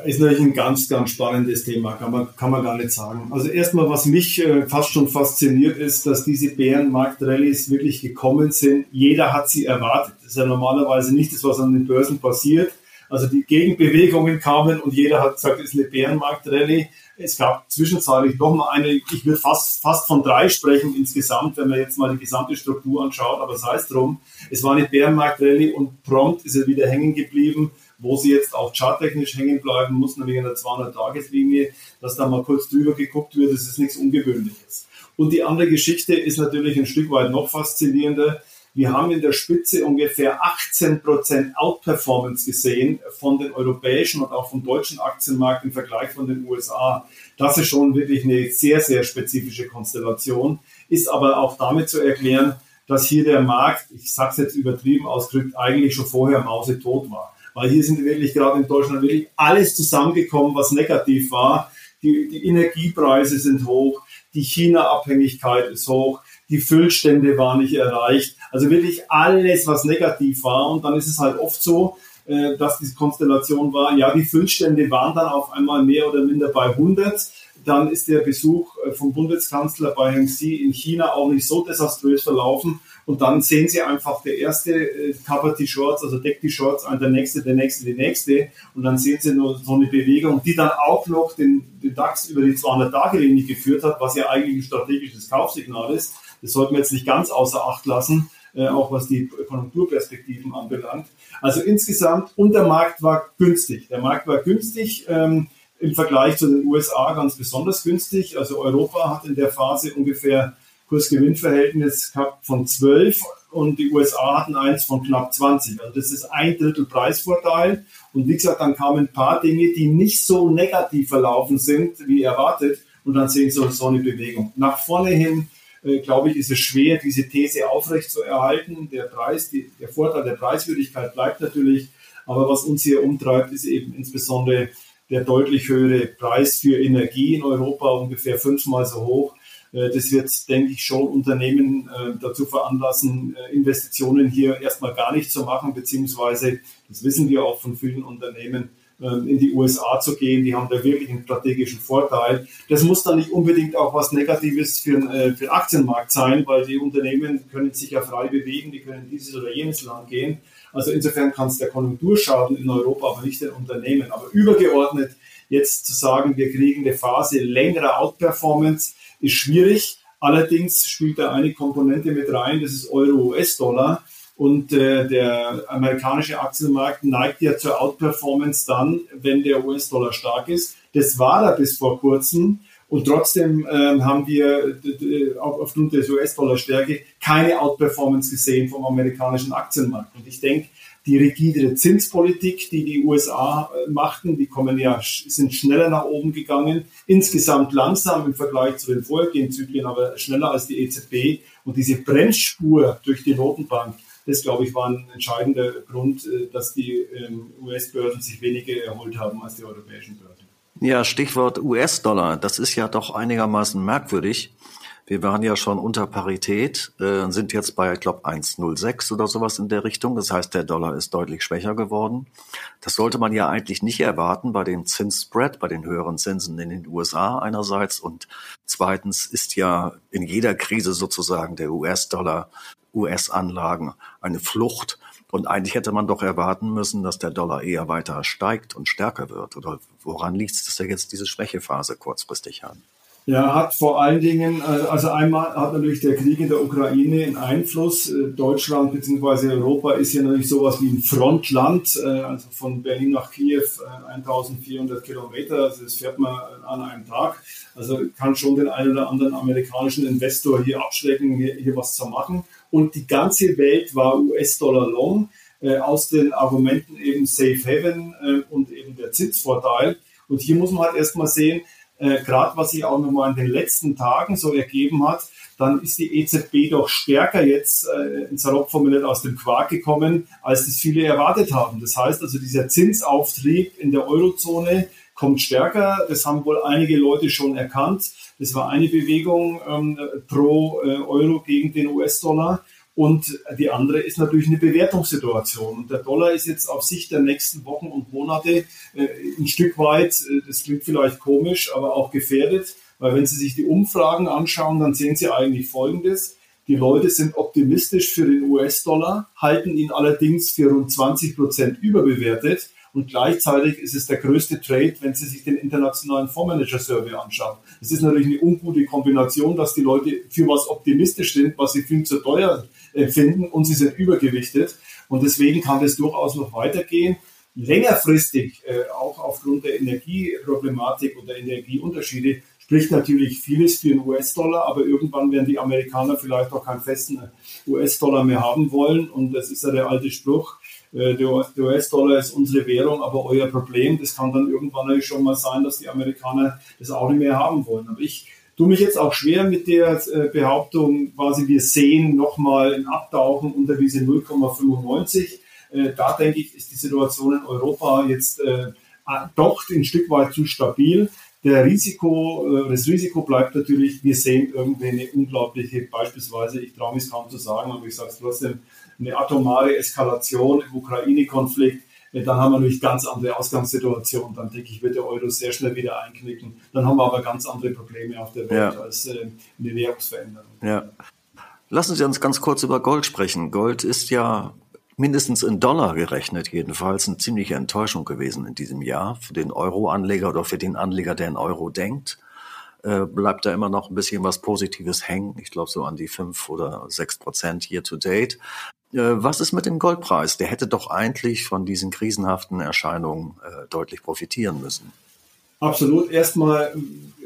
Ist natürlich ein ganz, ganz spannendes Thema, kann man, kann man gar nicht sagen. Also erstmal, was mich äh, fast schon fasziniert, ist, dass diese Bärenmarkt-Rallies wirklich gekommen sind. Jeder hat sie erwartet. Das ist ja normalerweise nicht das, was an den Börsen passiert. Also die Gegenbewegungen kamen und jeder hat gesagt, es ist eine Bärenmarkt-Rallye. Es gab zwischenzeitlich noch mal eine, ich würde fast, fast von drei sprechen insgesamt, wenn man jetzt mal die gesamte Struktur anschaut, aber sei es drum. Es war eine Bärenmarkt-Rallye und prompt ist er wieder hängen geblieben wo sie jetzt auch charttechnisch hängen bleiben muss, nämlich in der 200-Tages-Linie, dass da mal kurz drüber geguckt wird, das ist nichts Ungewöhnliches. Und die andere Geschichte ist natürlich ein Stück weit noch faszinierender. Wir haben in der Spitze ungefähr 18 Prozent Outperformance gesehen von den europäischen und auch vom deutschen Aktienmarkt im Vergleich von den USA. Das ist schon wirklich eine sehr, sehr spezifische Konstellation, ist aber auch damit zu erklären, dass hier der Markt, ich sage es jetzt übertrieben ausgedrückt, eigentlich schon vorher mausetot war. Weil hier sind wirklich gerade in Deutschland wirklich alles zusammengekommen, was negativ war. Die, die Energiepreise sind hoch, die China-Abhängigkeit ist hoch, die Füllstände waren nicht erreicht. Also wirklich alles, was negativ war. Und dann ist es halt oft so, äh, dass diese Konstellation war, ja, die Füllstände waren dann auf einmal mehr oder minder bei 100. Dann ist der Besuch äh, vom Bundeskanzler bei Heng Xi in China auch nicht so desaströs verlaufen. Und dann sehen Sie einfach, der erste äh, covert die Shorts, also deckt die Shorts an, der nächste, der nächste, der nächste. Und dann sehen Sie nur so eine Bewegung, die dann auch noch den, den DAX über die 200-Tage-Linie geführt hat, was ja eigentlich ein strategisches Kaufsignal ist. Das sollten wir jetzt nicht ganz außer Acht lassen, äh, auch was die Konjunkturperspektiven anbelangt. Also insgesamt, und der Markt war günstig. Der Markt war günstig. Ähm, im Vergleich zu den USA ganz besonders günstig. Also Europa hat in der Phase ungefähr Kurs-Gewinn-Verhältnis gehabt von 12 und die USA hatten eins von knapp 20. Also das ist ein Drittel Preisvorteil. Und wie gesagt, dann kamen ein paar Dinge, die nicht so negativ verlaufen sind, wie erwartet. Und dann sehen Sie so eine Bewegung. Nach vorne hin, äh, glaube ich, ist es schwer, diese These aufrecht zu erhalten. Der Preis, die, der Vorteil der Preiswürdigkeit bleibt natürlich. Aber was uns hier umtreibt, ist eben insbesondere der deutlich höhere Preis für Energie in Europa, ungefähr fünfmal so hoch. Äh, das wird, denke ich, schon Unternehmen äh, dazu veranlassen, äh, Investitionen hier erstmal gar nicht zu machen, beziehungsweise, das wissen wir auch von vielen Unternehmen, in die USA zu gehen. Die haben da wirklich einen strategischen Vorteil. Das muss dann nicht unbedingt auch was Negatives für, für den Aktienmarkt sein, weil die Unternehmen können sich ja frei bewegen, die können dieses oder jenes Land gehen. Also insofern kann es der Konjunktur schaden in Europa, aber nicht den Unternehmen. Aber übergeordnet jetzt zu sagen, wir kriegen eine Phase längerer Outperformance, ist schwierig. Allerdings spielt da eine Komponente mit rein, das ist Euro-US-Dollar. Und äh, der amerikanische Aktienmarkt neigt ja zur Outperformance dann, wenn der US-Dollar stark ist. Das war er bis vor kurzem. Und trotzdem ähm, haben wir auch aufgrund der US-Dollar-Stärke keine Outperformance gesehen vom amerikanischen Aktienmarkt. Und ich denke, die rigidere Zinspolitik, die die USA äh, machten, die kommen ja, sind schneller nach oben gegangen, insgesamt langsam im Vergleich zu den vorhergehenden Zyklen, aber schneller als die EZB. Und diese Bremsspur durch die Notenbank, das, glaube ich, war ein entscheidender Grund, äh, dass die ähm, US-Börsen sich weniger erholt haben als die europäischen Börsen. Ja, Stichwort US-Dollar. Das ist ja doch einigermaßen merkwürdig. Wir waren ja schon unter Parität, äh, sind jetzt bei, ich glaube, 1,06 oder sowas in der Richtung. Das heißt, der Dollar ist deutlich schwächer geworden. Das sollte man ja eigentlich nicht erwarten bei dem Zinsspread, bei den höheren Zinsen in den USA einerseits. Und zweitens ist ja in jeder Krise sozusagen der US-Dollar, US-Anlagen eine Flucht und eigentlich hätte man doch erwarten müssen, dass der Dollar eher weiter steigt und stärker wird. Oder woran liegt es, dass er jetzt diese Schwächephase kurzfristig hat? Ja, hat vor allen Dingen, äh, also einmal hat natürlich der Krieg in der Ukraine einen Einfluss. Äh, Deutschland bzw. Europa ist ja natürlich sowas wie ein Frontland, äh, also von Berlin nach Kiew 1400 Kilometer, also das fährt man an einem Tag. Also kann schon den einen oder anderen amerikanischen Investor hier abschrecken, hier, hier was zu machen und die ganze Welt war US-Dollar long aus den Argumenten eben Safe Haven und eben der Zinsvorteil. Und hier muss man halt erstmal sehen, äh, gerade was sich auch nochmal in den letzten Tagen so ergeben hat, dann ist die EZB doch stärker jetzt äh, in salopp formuliert aus dem Quark gekommen, als das viele erwartet haben. Das heißt also, dieser Zinsauftrieb in der Eurozone kommt stärker. Das haben wohl einige Leute schon erkannt. Das war eine Bewegung ähm, pro äh, Euro gegen den US-Dollar. Und die andere ist natürlich eine Bewertungssituation. Und der Dollar ist jetzt auf Sicht der nächsten Wochen und Monate äh, ein Stück weit, äh, das klingt vielleicht komisch, aber auch gefährdet. Weil wenn Sie sich die Umfragen anschauen, dann sehen Sie eigentlich Folgendes. Die Leute sind optimistisch für den US-Dollar, halten ihn allerdings für rund 20 Prozent überbewertet. Und gleichzeitig ist es der größte Trade, wenn Sie sich den internationalen Fondsmanager Survey anschauen. Es ist natürlich eine ungute Kombination, dass die Leute für was optimistisch sind, was sie viel zu teuer äh, finden und sie sind übergewichtet. Und deswegen kann das durchaus noch weitergehen. Längerfristig, äh, auch aufgrund der Energieproblematik und der Energieunterschiede, spricht natürlich vieles für den US-Dollar, aber irgendwann werden die Amerikaner vielleicht auch keinen festen US-Dollar mehr haben wollen. Und das ist ja der alte Spruch, äh, der US-Dollar ist unsere Währung, aber euer Problem. Das kann dann irgendwann schon mal sein, dass die Amerikaner das auch nicht mehr haben wollen. Aber ich tue mich jetzt auch schwer mit der äh, Behauptung, quasi wir sehen nochmal ein Abtauchen unter diese 0,95. Äh, da denke ich, ist die Situation in Europa jetzt doch ein Stück weit zu stabil. Der Risiko, das Risiko bleibt natürlich, wir sehen irgendwie eine unglaubliche, beispielsweise, ich traue mich kaum zu sagen, aber ich sage es trotzdem, eine atomare Eskalation im Ukraine-Konflikt, äh, dann haben wir natürlich ganz andere Ausgangssituationen. Dann denke ich, wird der Euro sehr schnell wieder einknicken. Dann haben wir aber ganz andere Probleme auf der Welt ja. als äh, eine Währungsveränderung. Ja. Lassen Sie uns ganz kurz über Gold sprechen. Gold ist ja mindestens in Dollar gerechnet jedenfalls eine ziemliche Enttäuschung gewesen in diesem Jahr für den Euro-Anleger oder für den Anleger, der in Euro denkt. Äh, bleibt da immer noch ein bisschen was Positives hängen. Ich glaube so an die fünf oder sechs Prozent year to date. Äh, was ist mit dem Goldpreis? Der hätte doch eigentlich von diesen krisenhaften Erscheinungen äh, deutlich profitieren müssen. Absolut. Erstmal,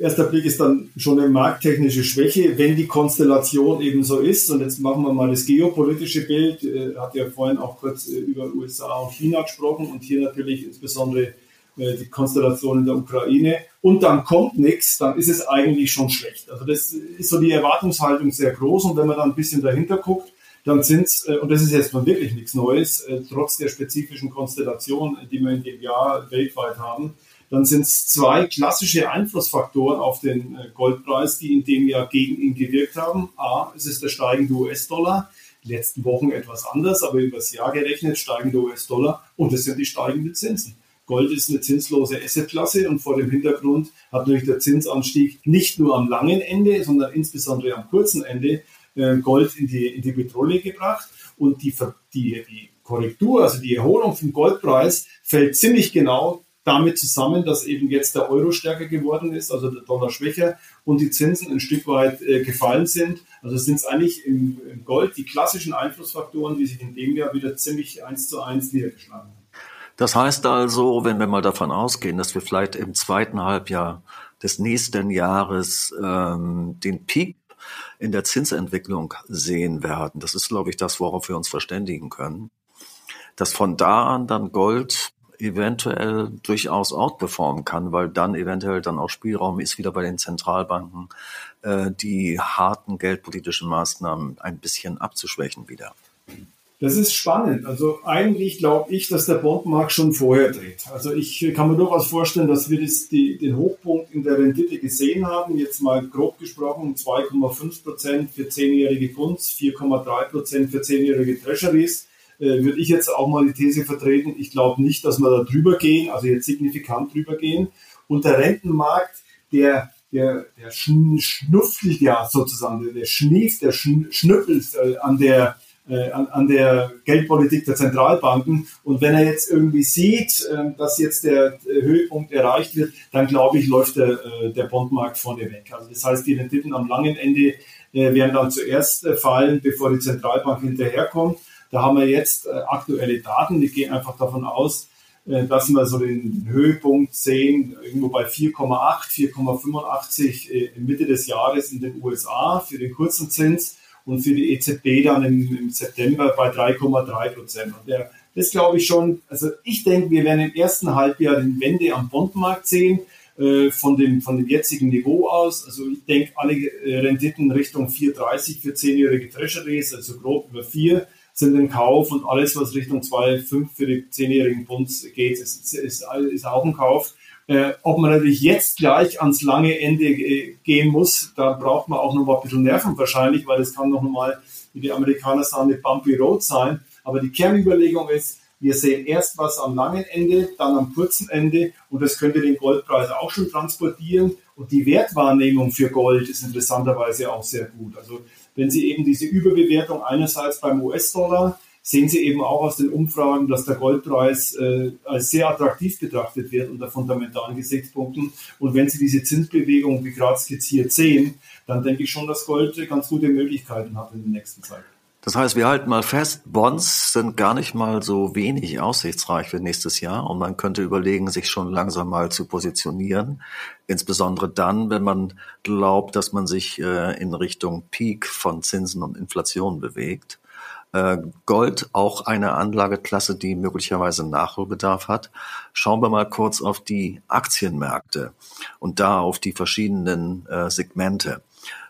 erster Blick ist dann schon eine markttechnische Schwäche, wenn die Konstellation eben so ist. Und jetzt machen wir mal das geopolitische Bild. Äh, hat ja vorhin auch kurz äh, über USA und China gesprochen und hier natürlich insbesondere äh, die Konstellation in der Ukraine. Und dann kommt nichts, dann ist es eigentlich schon schlecht. Also das ist so die Erwartungshaltung sehr groß. Und wenn man dann ein bisschen dahinter guckt, dann sind es, äh, und das ist jetzt mal wirklich nichts Neues, äh, trotz der spezifischen Konstellation, die wir in dem Jahr weltweit haben, dann sind es zwei klassische Einflussfaktoren auf den äh, Goldpreis, die in dem Jahr gegen ihn gewirkt haben. A, es ist der steigende US-Dollar, letzten Wochen etwas anders, aber über das Jahr gerechnet steigende US-Dollar und es sind die steigenden Zinsen. Gold ist eine zinslose Assetklasse und vor dem Hintergrund hat natürlich der Zinsanstieg nicht nur am langen Ende, sondern insbesondere am kurzen Ende äh, Gold in die, in die Petrolie gebracht und die, die, die Korrektur, also die Erholung vom Goldpreis fällt ziemlich genau damit zusammen, dass eben jetzt der Euro stärker geworden ist, also der Dollar schwächer und die Zinsen ein Stück weit äh, gefallen sind. Also sind es eigentlich im, im, Gold die klassischen Einflussfaktoren, die sich in dem Jahr wieder ziemlich eins zu eins niedergeschlagen haben. Das heißt also, wenn wir mal davon ausgehen, dass wir vielleicht im zweiten Halbjahr des nächsten Jahres ähm, den Peak in der Zinsentwicklung sehen werden. Das ist, glaube ich, das, worauf wir uns verständigen können. Dass von da an dann Gold eventuell durchaus outperformen kann, weil dann eventuell dann auch Spielraum ist wieder bei den Zentralbanken, äh, die harten geldpolitischen Maßnahmen ein bisschen abzuschwächen wieder. Das ist spannend. Also eigentlich glaube ich, dass der Bondmarkt schon vorher dreht. Also ich kann mir durchaus vorstellen, dass wir das, die, den Hochpunkt in der Rendite gesehen haben. Jetzt mal grob gesprochen 2,5 Prozent für zehnjährige Bunds, 4,3 Prozent für zehnjährige Treasuries. Äh, würde ich jetzt auch mal die These vertreten. Ich glaube nicht, dass wir da drüber gehen, also jetzt signifikant drüber gehen. Und der Rentenmarkt, der der, der schnuffelt ja sozusagen, der schnieft, der schnüffelt äh, an der äh, an, an der Geldpolitik der Zentralbanken. Und wenn er jetzt irgendwie sieht, äh, dass jetzt der Höhepunkt erreicht wird, dann glaube ich, läuft der, äh, der Bondmarkt vorne weg. Also das heißt, die Renditen am langen Ende äh, werden dann zuerst fallen, bevor die Zentralbank hinterherkommt. Da haben wir jetzt aktuelle Daten. Ich gehe einfach davon aus, dass wir so den Höhepunkt sehen, irgendwo bei 4,8, 4,85 äh, Mitte des Jahres in den USA für den kurzen Zins und für die EZB dann im, im September bei 3,3 Prozent. Und der, das glaube ich schon, also ich denke, wir werden im ersten Halbjahr den Wende am Bondmarkt sehen, äh, von, dem, von dem jetzigen Niveau aus. Also ich denke, alle äh, Renditen Richtung 4,30 für 10-jährige Treasuries, also grob über 4, sind im Kauf und alles, was Richtung 2,5 für die 10-jährigen Bunds geht, ist, ist, ist auch ein Kauf. Äh, ob man natürlich jetzt gleich ans lange Ende äh, gehen muss, da braucht man auch noch mal ein bisschen Nerven wahrscheinlich, weil das kann noch mal, wie die Amerikaner sagen, eine bumpy road sein. Aber die Kernüberlegung ist, wir sehen erst was am langen Ende, dann am kurzen Ende und das könnte den Goldpreis auch schon transportieren. Und die Wertwahrnehmung für Gold ist interessanterweise auch sehr gut. Also wenn Sie eben diese Überbewertung einerseits beim US-Dollar sehen Sie eben auch aus den Umfragen, dass der Goldpreis äh, als sehr attraktiv betrachtet wird unter fundamentalen Gesichtspunkten. Und wenn Sie diese Zinsbewegung, wie gerade skizziert, sehen, dann denke ich schon, dass Gold ganz gute Möglichkeiten hat in der nächsten Zeit. Das heißt, wir halten mal fest, Bonds sind gar nicht mal so wenig aussichtsreich für nächstes Jahr und man könnte überlegen, sich schon langsam mal zu positionieren. Insbesondere dann, wenn man glaubt, dass man sich äh, in Richtung Peak von Zinsen und Inflation bewegt. Äh, Gold auch eine Anlageklasse, die möglicherweise Nachholbedarf hat. Schauen wir mal kurz auf die Aktienmärkte und da auf die verschiedenen äh, Segmente.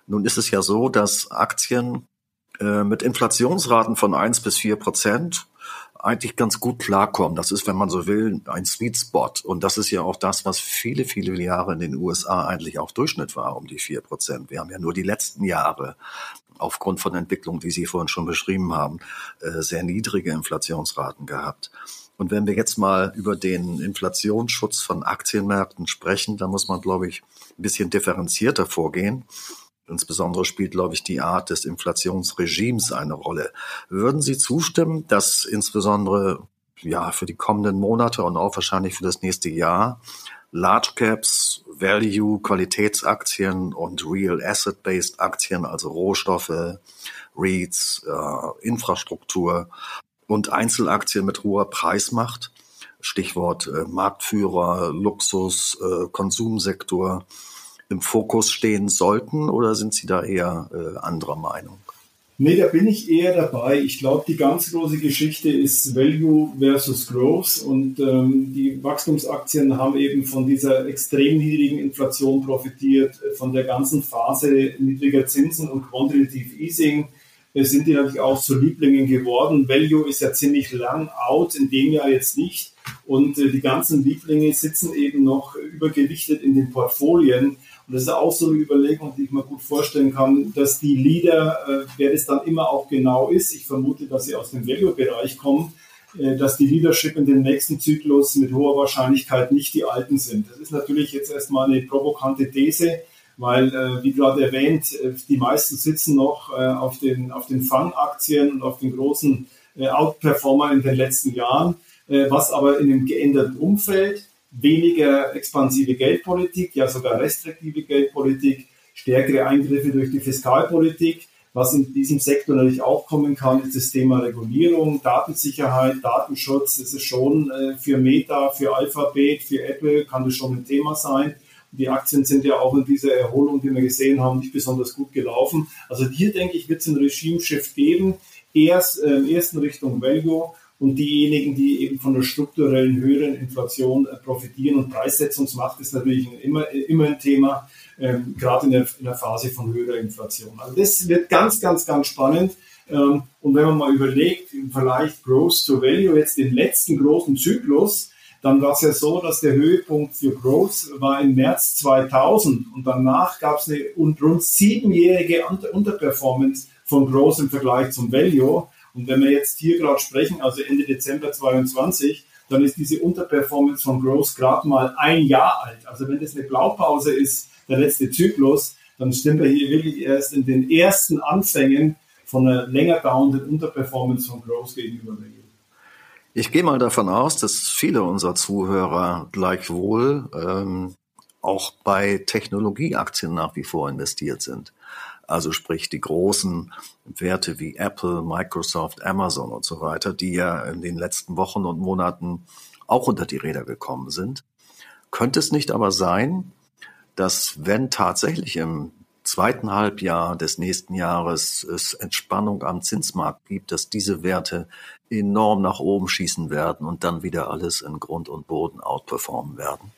Nun ist es ja so, dass Aktien äh, mit Inflationsraten von eins bis vier Prozent eigentlich ganz gut klarkommen. Das ist, wenn man so will, ein Sweet Spot. Und das ist ja auch das, was viele, viele Jahre in den USA eigentlich auch Durchschnitt war, um die vier Prozent. Wir haben ja nur die letzten Jahre aufgrund von Entwicklungen, die Sie vorhin schon beschrieben haben, äh, sehr niedrige Inflationsraten gehabt. Und wenn wir jetzt mal über den Inflationsschutz von Aktienmärkten sprechen, dann muss man, glaube ich, ein bisschen differenzierter vorgehen. Insbesondere spielt, glaube ich, die Art des Inflationsregimes eine Rolle. Würden Sie zustimmen, dass insbesondere ja für die kommenden Monate und auch wahrscheinlich für das nächste Jahr Large Caps, Value, Qualitätsaktien und Real Asset-Based Aktien, also Rohstoffe, REITs, äh, Infrastruktur und Einzelaktien mit hoher Preismacht, Stichwort äh, Marktführer, Luxus, äh, Konsumsektor, im Fokus stehen sollten oder sind Sie da eher äh, anderer Meinung? Nee, da bin ich eher dabei. Ich glaube, die ganz große Geschichte ist Value versus Growth und ähm, die Wachstumsaktien haben eben von dieser extrem niedrigen Inflation profitiert, von der ganzen Phase niedriger Zinsen und Quantitative Easing äh, sind die natürlich auch zu Lieblingen geworden. Value ist ja ziemlich lang out, in dem Jahr jetzt nicht. Und äh, die ganzen Lieblinge sitzen eben noch übergewichtet in den Portfolien. Und das ist auch so eine Überlegung, die ich mir gut vorstellen kann, dass die Leader, äh, wer das dann immer auch genau ist, ich vermute, dass sie aus dem Value-Bereich kommen, äh, dass die Leadership in den nächsten Zyklus mit hoher Wahrscheinlichkeit nicht die Alten sind. Das ist natürlich jetzt erstmal eine provokante These, weil, äh, wie gerade erwähnt, äh, die meisten sitzen noch äh, auf den, auf den Fang-Aktien und auf den großen äh, Outperformer in den letzten Jahren, äh, was aber in einem geänderten Umfeld weniger expansive Geldpolitik, ja sogar restriktive Geldpolitik, stärkere Eingriffe durch die Fiskalpolitik. Was in diesem Sektor natürlich auch kommen kann, ist das Thema Regulierung, Datensicherheit, Datenschutz. Das ist schon äh, für Meta, für Alphabet, für Apple kann das schon ein Thema sein. Die Aktien sind ja auch in dieser Erholung, die wir gesehen haben, nicht besonders gut gelaufen. Also hier denke ich, wird es einen Regime-Shift geben. Erst äh, ersten Richtung Value und diejenigen, die eben von der strukturellen höheren Inflation äh, profitieren und Preissetzungsmacht ist natürlich immer, immer ein Thema, ähm, gerade in der, in der Phase von höherer Inflation. Also das wird ganz, ganz, ganz spannend. Ähm, und wenn man mal überlegt, im Vergleich Growth to Value, jetzt den letzten großen Zyklus, dann war es ja so, dass der Höhepunkt für Growth war im März 2000 und danach gab es eine rund siebenjährige Unterperformance von Growth im Vergleich zum Value. Und wenn wir jetzt hier gerade sprechen, also Ende Dezember 22, dann ist diese Unterperformance von Growth gerade mal ein Jahr alt. Also wenn das eine Blaupause ist, der letzte Zyklus, dann sind wir hier wirklich erst in den ersten Anfängen von einer länger dauernden Unterperformance von Growth gegenüber. Ich gehe mal davon aus, dass viele unserer Zuhörer gleichwohl ähm, auch bei Technologieaktien nach wie vor investiert sind. Also sprich die großen Werte wie Apple, Microsoft, Amazon und so weiter, die ja in den letzten Wochen und Monaten auch unter die Räder gekommen sind. Könnte es nicht aber sein, dass wenn tatsächlich im zweiten Halbjahr des nächsten Jahres es Entspannung am Zinsmarkt gibt, dass diese Werte enorm nach oben schießen werden und dann wieder alles in Grund und Boden outperformen werden?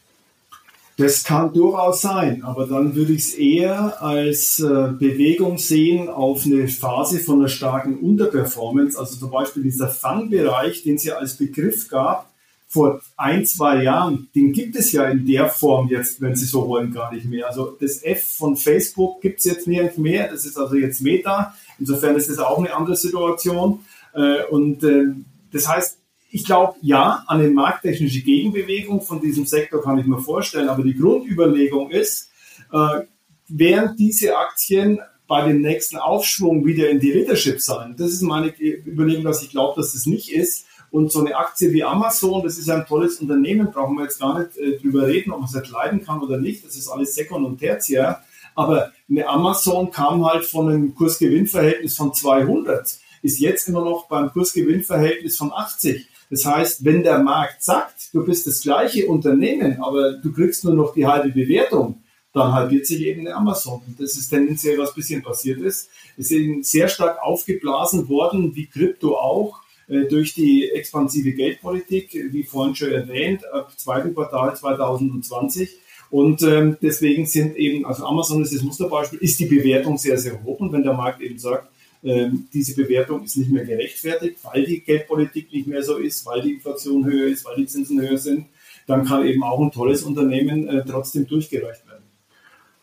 Das kann durchaus sein, aber dann würde ich es eher als äh, Bewegung sehen auf eine Phase von einer starken Unterperformance. Also zum Beispiel dieser Fangbereich, den es ja als Begriff gab vor ein, zwei Jahren, den gibt es ja in der Form jetzt, wenn Sie so wollen, gar nicht mehr. Also das F von Facebook gibt es jetzt nicht mehr, das ist also jetzt Meta. Insofern ist das auch eine andere Situation. Äh, und äh, das heißt, ich glaube, ja, an eine markttechnische Gegenbewegung von diesem Sektor kann ich mir vorstellen, aber die Grundüberlegung ist, äh, werden diese Aktien bei dem nächsten Aufschwung wieder in die Leadership sein? Das ist meine Überlegung, dass ich glaube, dass das nicht ist. Und so eine Aktie wie Amazon, das ist ein tolles Unternehmen, brauchen wir jetzt gar nicht äh, drüber reden, ob man es entleiden kann oder nicht. Das ist alles Sekund und Tertiär. Aber eine Amazon kam halt von einem Kursgewinnverhältnis von 200 ist jetzt immer noch beim Kursgewinnverhältnis von 80. Das heißt, wenn der Markt sagt, du bist das gleiche Unternehmen, aber du kriegst nur noch die halbe Bewertung, dann halbiert sich eben eine Amazon. Und das ist tendenziell, was bisschen passiert ist. Es ist eben sehr stark aufgeblasen worden, wie Krypto auch, äh, durch die expansive Geldpolitik, wie vorhin schon erwähnt, ab zweiten Quartal 2020. Und ähm, deswegen sind eben, also Amazon ist das Musterbeispiel, ist die Bewertung sehr, sehr hoch. Und wenn der Markt eben sagt, ähm, diese Bewertung ist nicht mehr gerechtfertigt, weil die Geldpolitik nicht mehr so ist, weil die Inflation höher ist, weil die Zinsen höher sind, dann kann eben auch ein tolles Unternehmen äh, trotzdem durchgereicht werden.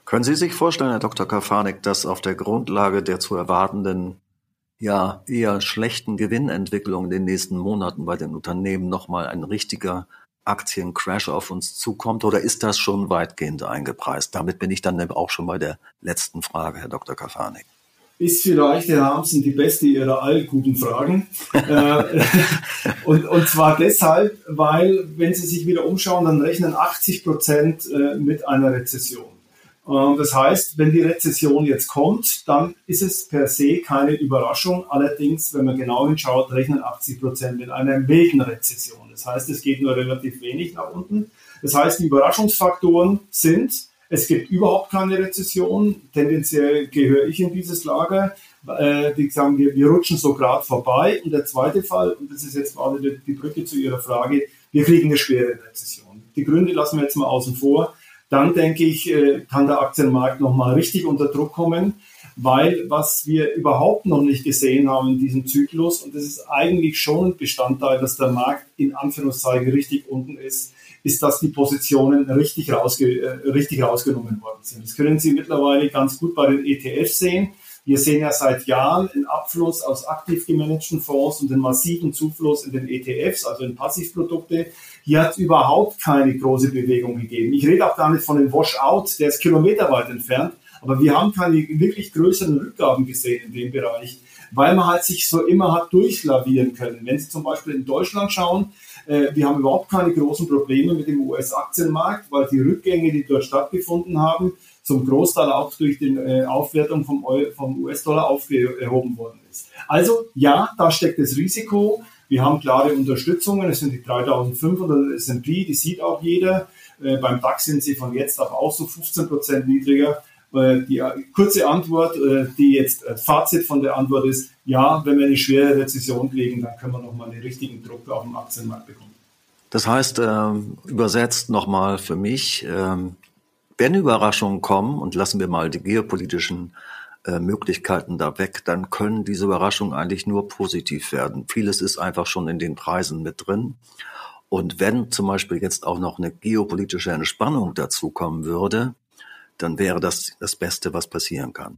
Können Sie sich vorstellen, Herr Dr. Kafanik, dass auf der Grundlage der zu erwartenden ja eher schlechten Gewinnentwicklung in den nächsten Monaten bei den Unternehmen nochmal ein richtiger Aktiencrash auf uns zukommt oder ist das schon weitgehend eingepreist? Damit bin ich dann auch schon bei der letzten Frage, Herr Dr. Kafanik ist vielleicht, Herr Hamsen, die beste Ihrer all guten Fragen. Äh, und, und zwar deshalb, weil, wenn Sie sich wieder umschauen, dann rechnen 80 Prozent äh, mit einer Rezession. Das heißt, wenn die Rezession jetzt kommt, dann ist es per se keine Überraschung. Allerdings, wenn man genau hinschaut, rechnen 80 Prozent mit einer milden Rezession. Das heißt, es geht nur relativ wenig nach unten. Das heißt, die Überraschungsfaktoren sind, es gibt überhaupt keine Rezession. Tendenziell gehöre ich in dieses Lager. Äh, die sagen, wir, wir rutschen so gerade vorbei. Und der zweite Fall, und das ist jetzt gerade die, Brücke zu Ihrer Frage, wir kriegen eine schwere Rezession. Die Gründe lassen wir jetzt mal außen vor. Dann denke ich, äh, kann der Aktienmarkt nochmal richtig unter Druck kommen, weil was wir überhaupt noch nicht gesehen haben in diesem Zyklus, und das ist eigentlich schon Bestandteil, dass der Markt in Anführungszeichen richtig unten ist, ist, dass die Positionen richtig, rausge äh, richtig rausgenommen worden sind. Das können Sie mittlerweile ganz gut bei den ETFs sehen. Wir sehen ja seit Jahren einen Abfluss aus aktiv gemanagten Fonds und einen massiven Zufluss in den ETFs, also in Passivprodukte. Hier hat es überhaupt keine große Bewegung gegeben. Ich rede auch gar nicht von dem Washout, der ist kilometerweit entfernt, aber wir haben keine wirklich größeren Rückgaben gesehen in dem Bereich, weil man halt sich so immer hat durchlavieren können. Wenn Sie zum Beispiel in Deutschland schauen, wir haben überhaupt keine großen Probleme mit dem US-Aktienmarkt, weil die Rückgänge, die dort stattgefunden haben, zum Großteil auch durch die äh, Aufwertung vom, vom US-Dollar aufgehoben worden ist. Also ja, da steckt das Risiko. Wir haben klare Unterstützungen. Es sind die 3500 S&P, die sieht auch jeder. Äh, beim DAX sind sie von jetzt auf auch so 15 Prozent niedriger. Äh, die äh, kurze Antwort, äh, die jetzt Fazit von der Antwort ist, ja, wenn wir eine schwere Rezession kriegen, dann können wir nochmal einen richtigen Druck auf dem Aktienmarkt bekommen. Das heißt, ähm, übersetzt nochmal für mich, ähm, wenn Überraschungen kommen und lassen wir mal die geopolitischen äh, Möglichkeiten da weg, dann können diese Überraschungen eigentlich nur positiv werden. Vieles ist einfach schon in den Preisen mit drin. Und wenn zum Beispiel jetzt auch noch eine geopolitische Entspannung dazukommen würde, dann wäre das das Beste, was passieren kann.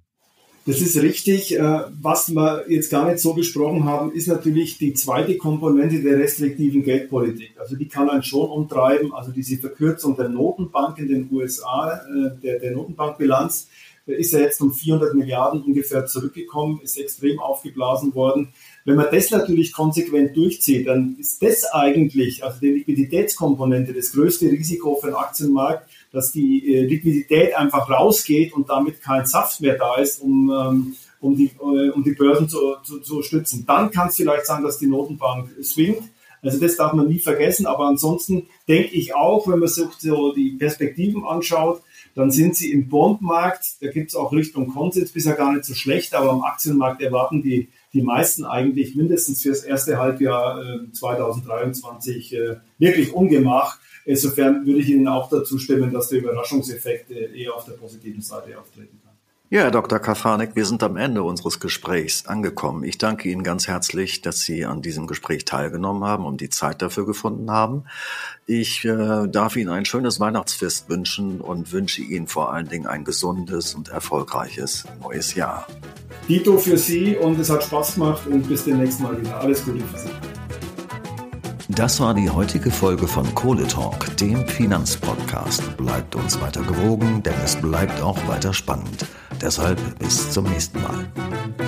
Das ist richtig. Äh, was wir jetzt gar nicht so besprochen haben, ist natürlich die zweite Komponente der restriktiven Geldpolitik. Also die kann einen schon umtreiben. Also diese Verkürzung der Notenbank in den USA, äh, der, der Notenbankbilanz, ist ja jetzt um 400 Milliarden ungefähr zurückgekommen, ist extrem aufgeblasen worden. Wenn man das natürlich konsequent durchzieht, dann ist das eigentlich, also die Liquiditätskomponente, das größte Risiko für den Aktienmarkt, dass die äh, Liquidität einfach rausgeht und damit kein Saft mehr da ist, um, ähm, um, die, äh, um die Börsen zu, zu, zu stützen. Dann kann es vielleicht sein, dass die Notenbank swingt. Also das darf man nie vergessen. Aber ansonsten denke ich auch, wenn man sich so die Perspektiven anschaut, dann sind sie im Bondmarkt, da gibt es auch Richtung Konsens bisher gar nicht so schlecht, aber am Aktienmarkt erwarten die die meisten eigentlich mindestens für das erste Halbjahr äh, 2023 äh, wirklich Ungemach. Insofern würde ich Ihnen auch dazu stimmen, dass der Überraschungseffekt äh, eher auf der positiven Seite auftreten. Ja, Herr Dr. Kafanik, wir sind am Ende unseres Gesprächs angekommen. Ich danke Ihnen ganz herzlich, dass Sie an diesem Gespräch teilgenommen haben und die Zeit dafür gefunden haben. Ich äh, darf Ihnen ein schönes Weihnachtsfest wünschen und wünsche Ihnen vor allen Dingen ein gesundes und erfolgreiches neues Jahr. Dito für Sie und es hat Spaß gemacht und bis demnächst mal wieder. Alles Gute für Sie. Das war die heutige Folge von Kohle Talk, dem Finanzpodcast. Bleibt uns weiter gewogen, denn es bleibt auch weiter spannend. Deshalb bis zum nächsten Mal.